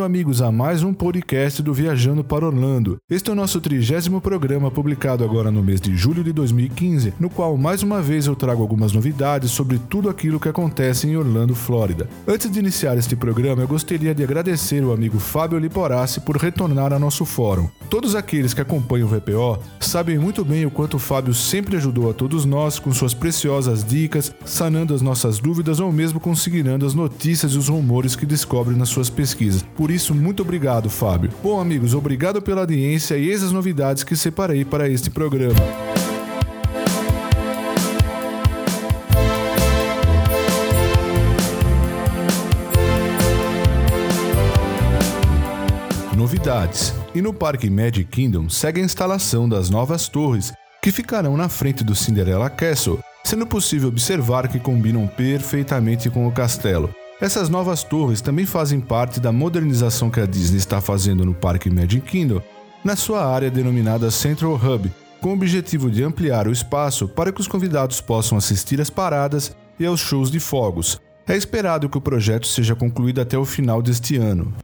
Bem-vindo, amigos, a mais um podcast do Viajando para Orlando. Este é o nosso trigésimo programa, publicado agora no mês de julho de 2015, no qual mais uma vez eu trago algumas novidades sobre tudo aquilo que acontece em Orlando, Flórida. Antes de iniciar este programa, eu gostaria de agradecer o amigo Fábio Liporassi por retornar a nosso fórum. Todos aqueles que acompanham o VPO sabem muito bem o quanto o Fábio sempre ajudou a todos nós com suas preciosas dicas, sanando as nossas dúvidas ou mesmo consignando as notícias e os rumores que descobre nas suas pesquisas pesquisa. Por isso, muito obrigado, Fábio. Bom, amigos, obrigado pela audiência e eis as novidades que separei para este programa. Novidades. E no Parque Magic Kingdom segue a instalação das novas torres, que ficarão na frente do Cinderella Castle, sendo possível observar que combinam perfeitamente com o castelo. Essas novas torres também fazem parte da modernização que a Disney está fazendo no Parque Magic Kingdom, na sua área denominada Central Hub, com o objetivo de ampliar o espaço para que os convidados possam assistir às paradas e aos shows de fogos. É esperado que o projeto seja concluído até o final deste ano.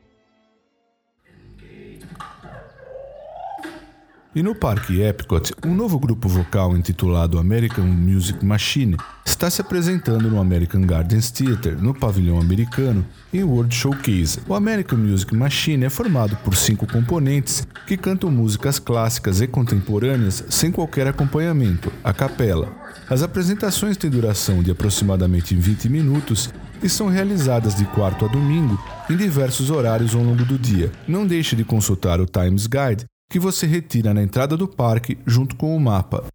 E no Parque Epcot, um novo grupo vocal intitulado American Music Machine está se apresentando no American Gardens Theater, no pavilhão americano, em World Showcase. O American Music Machine é formado por cinco componentes que cantam músicas clássicas e contemporâneas sem qualquer acompanhamento, a capela. As apresentações têm duração de aproximadamente 20 minutos e são realizadas de quarto a domingo em diversos horários ao longo do dia. Não deixe de consultar o Times Guide que você retira na entrada do parque junto com o mapa.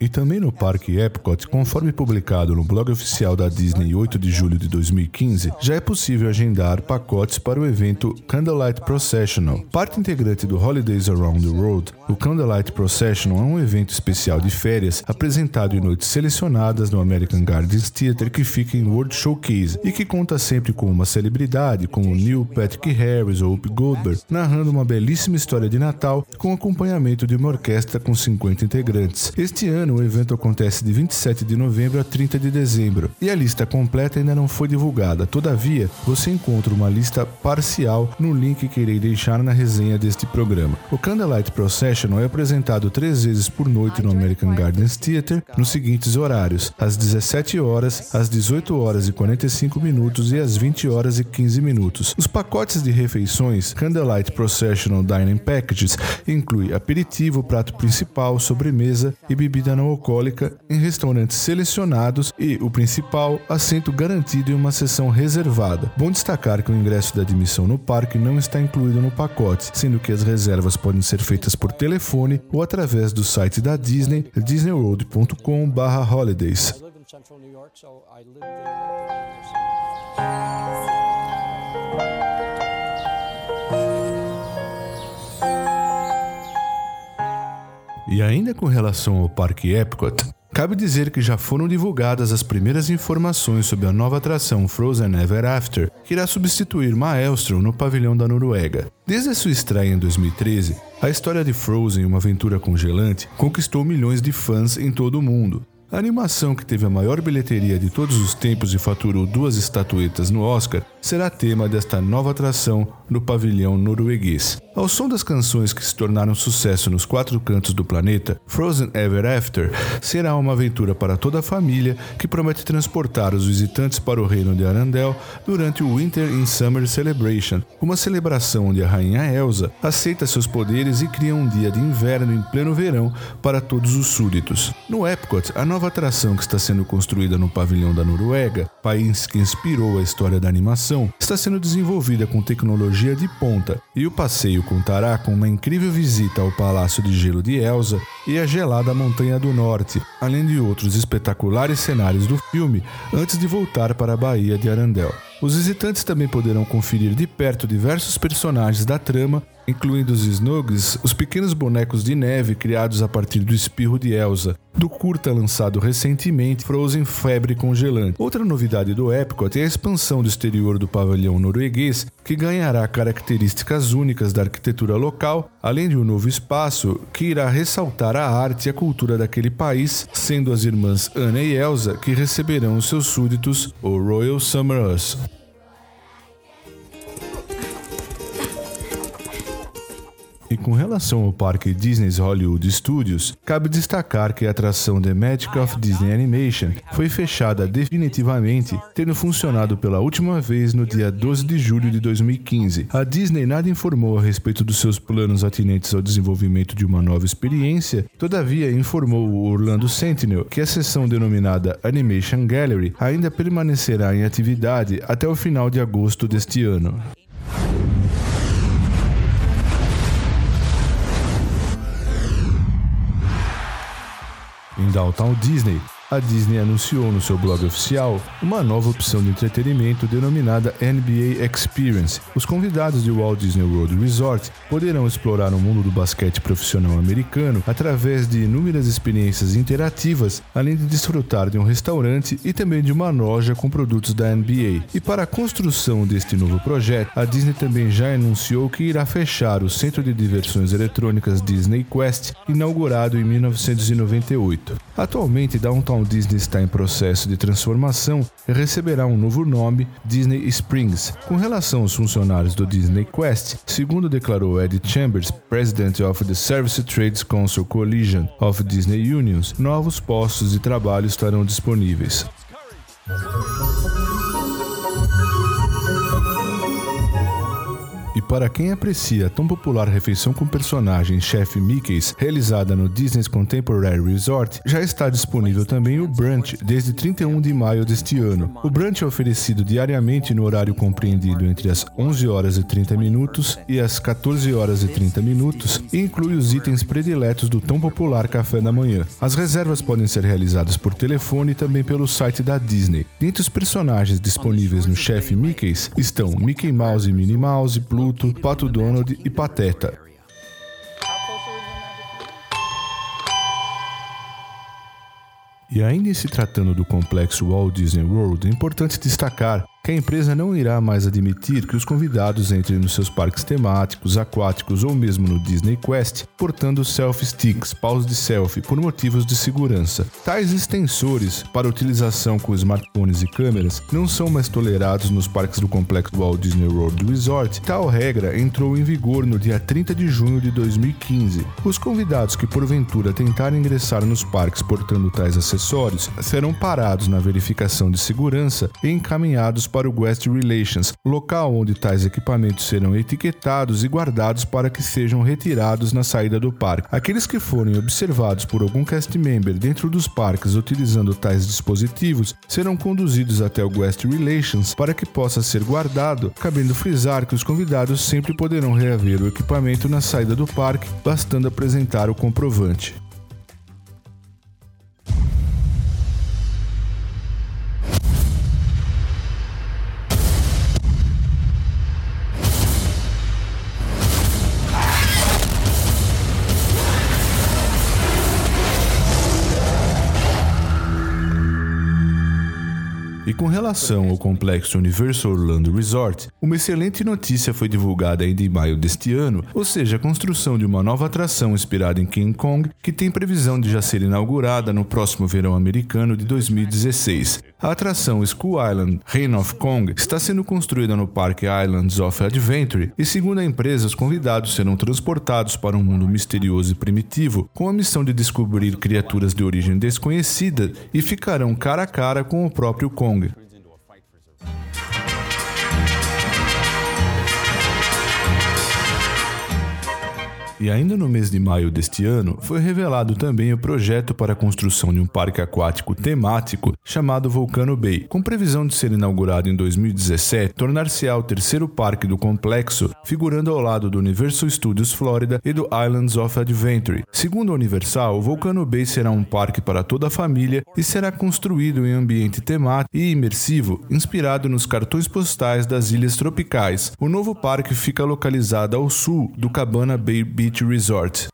E também no Parque Epcot, conforme publicado no blog oficial da Disney 8 de julho de 2015, já é possível agendar pacotes para o evento Candlelight Processional. Parte integrante do Holidays Around the World, o Candlelight Processional é um evento especial de férias apresentado em noites selecionadas no American Gardens Theater que fica em World Showcase e que conta sempre com uma celebridade como Neil Patrick Harris ou Whoopi Goldberg, narrando uma belíssima história de Natal com acompanhamento de uma orquestra com 50 integrantes. Este ano o evento acontece de 27 de novembro a 30 de dezembro e a lista completa ainda não foi divulgada. Todavia, você encontra uma lista parcial no link que irei deixar na resenha deste programa. O Candlelight Procession é apresentado três vezes por noite no American Gardens Theater nos seguintes horários: às 17 horas, às 18 horas e 45 minutos e às 20 horas e 15 minutos. Os pacotes de refeições Candlelight Processional Dining Packages inclui aperitivo, prato principal, sobre sobremesa e bebida não alcoólica em restaurantes selecionados e, o principal, assento garantido em uma sessão reservada. Bom destacar que o ingresso da admissão no parque não está incluído no pacote, sendo que as reservas podem ser feitas por telefone ou através do site da Disney, disneyworld.com/holidays. E ainda com relação ao Parque Epcot, cabe dizer que já foram divulgadas as primeiras informações sobre a nova atração Frozen Ever After, que irá substituir Maelstrom no pavilhão da Noruega. Desde a sua estreia em 2013, a história de Frozen, uma aventura congelante, conquistou milhões de fãs em todo o mundo. A animação que teve a maior bilheteria de todos os tempos e faturou duas estatuetas no Oscar será tema desta nova atração no pavilhão norueguês. Ao som das canções que se tornaram sucesso nos quatro cantos do planeta, Frozen Ever After será uma aventura para toda a família que promete transportar os visitantes para o reino de Arendelle durante o Winter in Summer Celebration, uma celebração onde a rainha Elsa aceita seus poderes e cria um dia de inverno em pleno verão para todos os súditos. No Epcot, a nova atração que está sendo construída no pavilhão da Noruega, país que inspirou a história da animação, está sendo desenvolvida com tecnologia de ponta e o passeio contará com uma incrível visita ao Palácio de Gelo de Elsa e a gelada Montanha do Norte, além de outros espetaculares cenários do filme antes de voltar para a Baía de Arandel. Os visitantes também poderão conferir de perto diversos personagens da trama, incluindo os Snugs, os pequenos bonecos de neve criados a partir do espirro de Elsa, do curta lançado recentemente Frozen Febre Congelante. Outra novidade do Epcot é a expansão do exterior do pavilhão norueguês, que ganhará características únicas da arquitetura local, além de um novo espaço que irá ressaltar a arte e a cultura daquele país, sendo as irmãs Anna e Elsa que receberão seus súditos, o Royal Summer. E com relação ao parque Disney's Hollywood Studios, cabe destacar que a atração The Magic of Disney Animation foi fechada definitivamente, tendo funcionado pela última vez no dia 12 de julho de 2015. A Disney nada informou a respeito dos seus planos atinentes ao desenvolvimento de uma nova experiência, todavia informou o Orlando Sentinel que a seção denominada Animation Gallery ainda permanecerá em atividade até o final de agosto deste ano. Em Downtown Disney, a Disney anunciou no seu blog oficial uma nova opção de entretenimento denominada NBA Experience. Os convidados de Walt Disney World Resort poderão explorar o mundo do basquete profissional americano através de inúmeras experiências interativas, além de desfrutar de um restaurante e também de uma loja com produtos da NBA. E para a construção deste novo projeto, a Disney também já anunciou que irá fechar o centro de diversões eletrônicas Disney Quest, inaugurado em 1998. Atualmente, Downtown Downtown Disney está em processo de transformação e receberá um novo nome, Disney Springs. Com relação aos funcionários do Disney Quest, segundo declarou Ed Chambers, President of the Service Trades Council Coalition of Disney Unions, novos postos de trabalho estarão disponíveis. Para quem aprecia a tão popular refeição com personagem chefe Mickey's, realizada no Disney's Contemporary Resort, já está disponível também o brunch desde 31 de maio deste ano. O brunch é oferecido diariamente no horário compreendido entre as 11 horas e 30 minutos e as 14 horas e 30 minutos e inclui os itens prediletos do tão popular café da manhã. As reservas podem ser realizadas por telefone e também pelo site da Disney. Dentre os personagens disponíveis no chefe Mickey's estão Mickey Mouse e Minnie Mouse, Pluto, Pato Donald e Pateta. E ainda se tratando do complexo Walt Disney World, é importante destacar que a empresa não irá mais admitir que os convidados entrem nos seus parques temáticos, aquáticos ou mesmo no Disney Quest portando selfie sticks, paus de selfie, por motivos de segurança. Tais extensores para utilização com smartphones e câmeras não são mais tolerados nos parques do complexo Walt Disney World Resort. Tal regra entrou em vigor no dia 30 de junho de 2015. Os convidados que porventura tentarem ingressar nos parques portando tais acessórios serão parados na verificação de segurança e encaminhados para o Guest Relations, local onde tais equipamentos serão etiquetados e guardados para que sejam retirados na saída do parque. Aqueles que forem observados por algum cast member dentro dos parques utilizando tais dispositivos serão conduzidos até o Guest Relations para que possa ser guardado, cabendo frisar que os convidados sempre poderão reaver o equipamento na saída do parque, bastando apresentar o comprovante. Relação ao complexo Universal Orlando Resort, uma excelente notícia foi divulgada ainda em maio deste ano, ou seja, a construção de uma nova atração inspirada em King Kong, que tem previsão de já ser inaugurada no próximo verão americano de 2016. A atração School Island Reign of Kong está sendo construída no Parque Islands of Adventure e, segundo a empresa, os convidados serão transportados para um mundo misterioso e primitivo, com a missão de descobrir criaturas de origem desconhecida e ficarão cara a cara com o próprio Kong. E ainda no mês de maio deste ano, foi revelado também o projeto para a construção de um parque aquático temático chamado Volcano Bay, com previsão de ser inaugurado em 2017, tornar-se-á o terceiro parque do complexo, figurando ao lado do Universal Studios Florida e do Islands of Adventure. Segundo a Universal, o Volcano Bay será um parque para toda a família e será construído em ambiente temático e imersivo, inspirado nos cartões postais das ilhas tropicais. O novo parque fica localizado ao sul do Cabana Bay Beach Resort.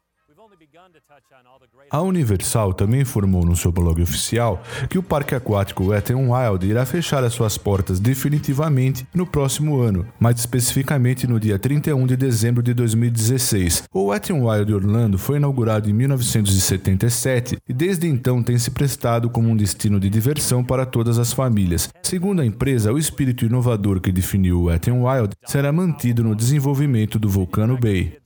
A Universal também informou no seu blog oficial que o parque aquático Wet n Wild irá fechar as suas portas definitivamente no próximo ano, mais especificamente no dia 31 de dezembro de 2016. O Wet n Wild Orlando foi inaugurado em 1977 e desde então tem se prestado como um destino de diversão para todas as famílias. Segundo a empresa, o espírito inovador que definiu o Wet n Wild será mantido no desenvolvimento do Volcano Bay.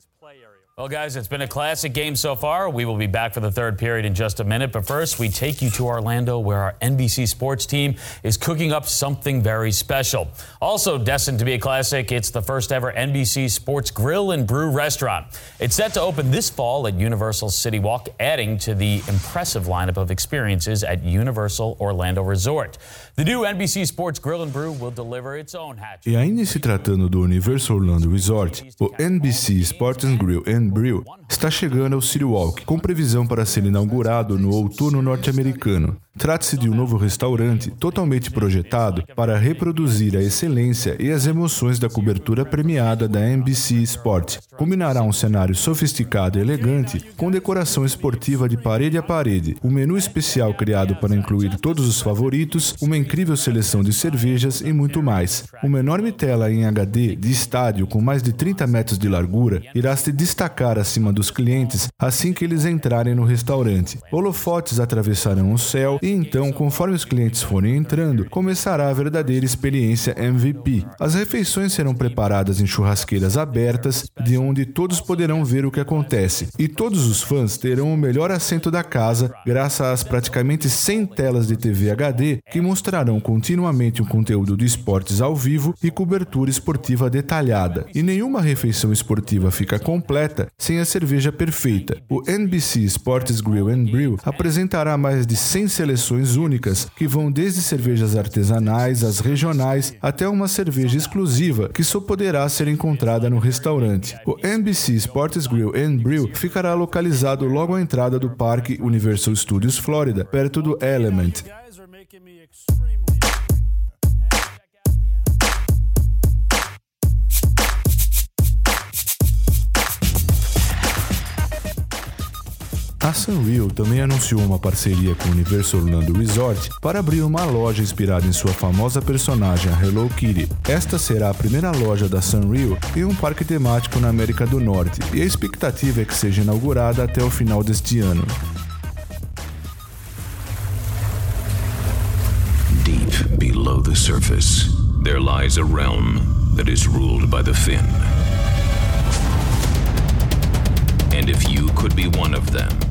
Well, guys, it's been a classic game so far. We will be back for the third period in just a minute. But first, we take you to Orlando, where our NBC sports team is cooking up something very special. Also destined to be a classic, it's the first ever NBC Sports Grill and Brew restaurant. It's set to open this fall at Universal City Walk, adding to the impressive lineup of experiences at Universal Orlando Resort. The new NBC Sports Grill and Brew will deliver its own hatch. E ainda se tratando do Universal Orlando Resort, o NBC Sports and Grill and Brew está chegando ao City Walk, com previsão para ser inaugurado no outono norte-americano. Trata-se de um novo restaurante totalmente projetado para reproduzir a excelência e as emoções da cobertura premiada da NBC Sport. Combinará um cenário sofisticado e elegante com decoração esportiva de parede a parede, um menu especial criado para incluir todos os favoritos, uma incrível seleção de cervejas e muito mais. Uma enorme tela em HD de estádio com mais de 30 metros de largura irá se destacar acima dos clientes assim que eles entrarem no restaurante. Holofotes atravessarão o céu e então, conforme os clientes forem entrando, começará a verdadeira experiência MVP. As refeições serão preparadas em churrasqueiras abertas, de onde todos poderão ver o que acontece, e todos os fãs terão o melhor assento da casa, graças às praticamente 100 telas de TV HD que mostrarão continuamente o conteúdo de esportes ao vivo e cobertura esportiva detalhada. E nenhuma refeição esportiva fica completa sem a cerveja perfeita. O NBC Sports Grill and Brew apresentará mais de 100 seleções seleções únicas, que vão desde cervejas artesanais às regionais até uma cerveja exclusiva que só poderá ser encontrada no restaurante. O NBC Sports Grill and Brew ficará localizado logo à entrada do Parque Universal Studios Florida, perto do Element. A Sunreal também anunciou uma parceria com o Universal Orlando Resort para abrir uma loja inspirada em sua famosa personagem, a Hello Kitty. Esta será a primeira loja da Sunreal em um parque temático na América do Norte e a expectativa é que seja inaugurada até o final deste ano. Deep below the surface, there lies a realm that is ruled by the Fin. And if you could be one of them,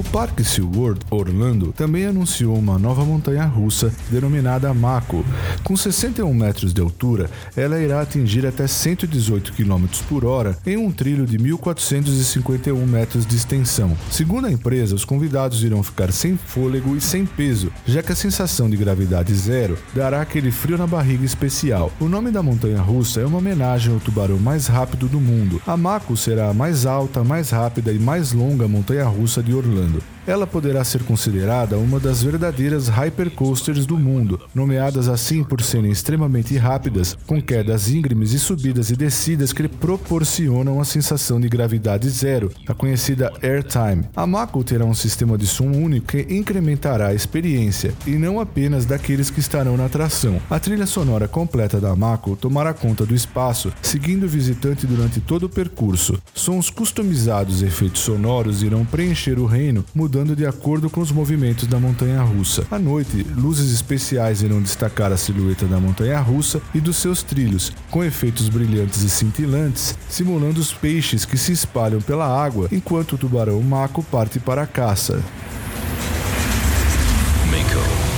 o Parque SeaWorld Orlando também anunciou uma nova montanha russa denominada Mako. Com 61 metros de altura, ela irá atingir até 118 km por hora em um trilho de 1.451 metros de extensão. Segundo a empresa, os convidados irão ficar sem fôlego e sem peso, já que a sensação de gravidade zero dará aquele frio na barriga especial. O nome da montanha russa é uma homenagem ao tubarão mais rápido do mundo. A Mako será a mais alta, mais rápida e mais longa montanha russa de Orlando mundo. Ela poderá ser considerada uma das verdadeiras hypercoasters do mundo, nomeadas assim por serem extremamente rápidas, com quedas íngremes e subidas e descidas que proporcionam a sensação de gravidade zero, a conhecida airtime. A Mako terá um sistema de som único que incrementará a experiência, e não apenas daqueles que estarão na atração. A trilha sonora completa da Mako tomará conta do espaço, seguindo o visitante durante todo o percurso. Sons customizados e efeitos sonoros irão preencher o reino, mudando mudando de acordo com os movimentos da montanha russa. À noite, luzes especiais irão destacar a silhueta da montanha russa e dos seus trilhos, com efeitos brilhantes e cintilantes, simulando os peixes que se espalham pela água enquanto o tubarão maco parte para a caça.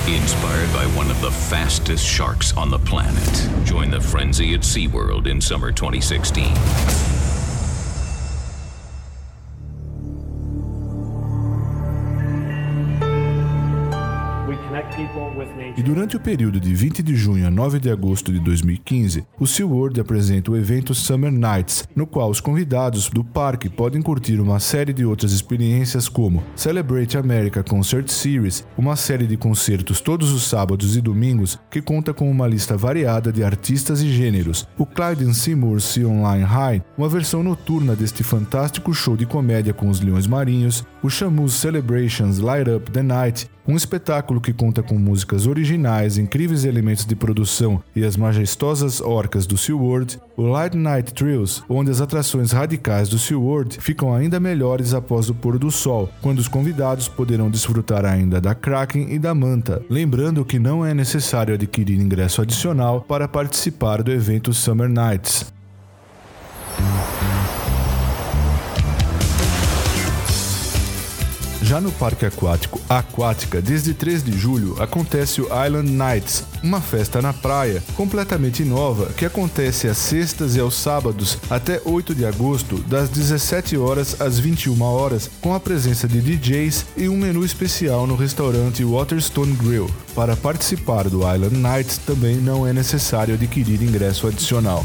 inspired by one of the fastest sharks on the planet. Join the frenzy at SeaWorld in summer 2016. E durante o período de 20 de junho a 9 de agosto de 2015, o SeaWorld apresenta o evento Summer Nights, no qual os convidados do parque podem curtir uma série de outras experiências como Celebrate America Concert Series, uma série de concertos todos os sábados e domingos que conta com uma lista variada de artistas e gêneros, o Clyde Seymour Sea Online High, uma versão noturna deste fantástico show de comédia com os leões marinhos, o Shamus Celebrations Light Up the Night, um espetáculo que conta com músicas originais, incríveis elementos de produção e as majestosas orcas do SeaWorld, o Light Night Thrills, onde as atrações radicais do SeaWorld ficam ainda melhores após o pôr do sol, quando os convidados poderão desfrutar ainda da Kraken e da Manta, lembrando que não é necessário adquirir ingresso adicional para participar do evento Summer Nights. Já no Parque Aquático Aquática, desde 3 de julho, acontece o Island Nights, uma festa na praia completamente nova que acontece às sextas e aos sábados até 8 de agosto, das 17 horas às 21 horas, com a presença de DJs e um menu especial no restaurante Waterstone Grill. Para participar do Island Nights também não é necessário adquirir ingresso adicional.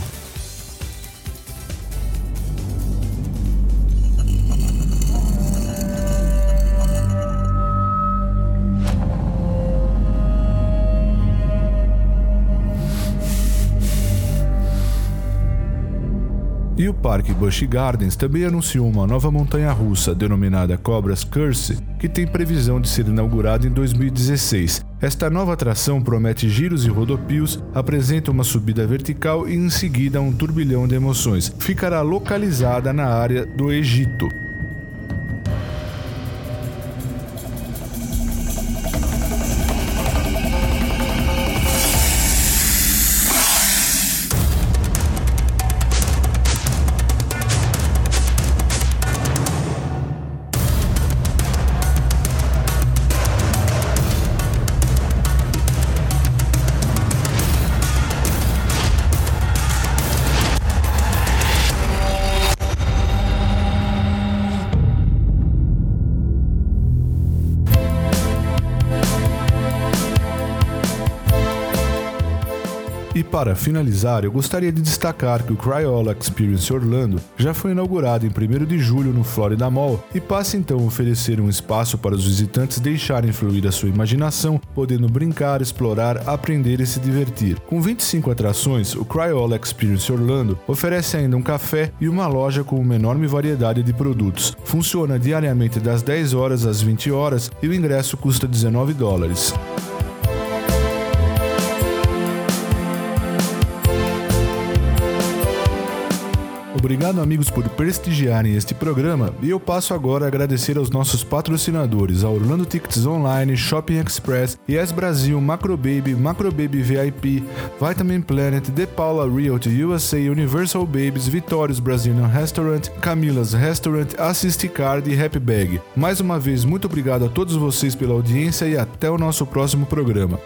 E o Parque Busch Gardens também anunciou uma nova montanha-russa denominada Cobras Curse, que tem previsão de ser inaugurada em 2016. Esta nova atração promete giros e rodopios, apresenta uma subida vertical e em seguida um turbilhão de emoções. Ficará localizada na área do Egito. E para finalizar, eu gostaria de destacar que o Cryolla Experience Orlando já foi inaugurado em 1 de julho no Florida Mall e passa então a oferecer um espaço para os visitantes deixarem fluir a sua imaginação, podendo brincar, explorar, aprender e se divertir. Com 25 atrações, o Cryolla Experience Orlando oferece ainda um café e uma loja com uma enorme variedade de produtos. Funciona diariamente das 10 horas às 20 horas e o ingresso custa 19 dólares. Obrigado, amigos, por prestigiarem este programa e eu passo agora a agradecer aos nossos patrocinadores, a Orlando Tickets Online, Shopping Express, Yes Brasil, Macro Baby, Macro Baby VIP, Vitamin Planet, The Paula Realty USA, Universal Babies, Vitórios Brazilian Restaurant, Camila's Restaurant, Assist Card e Happy Bag. Mais uma vez, muito obrigado a todos vocês pela audiência e até o nosso próximo programa.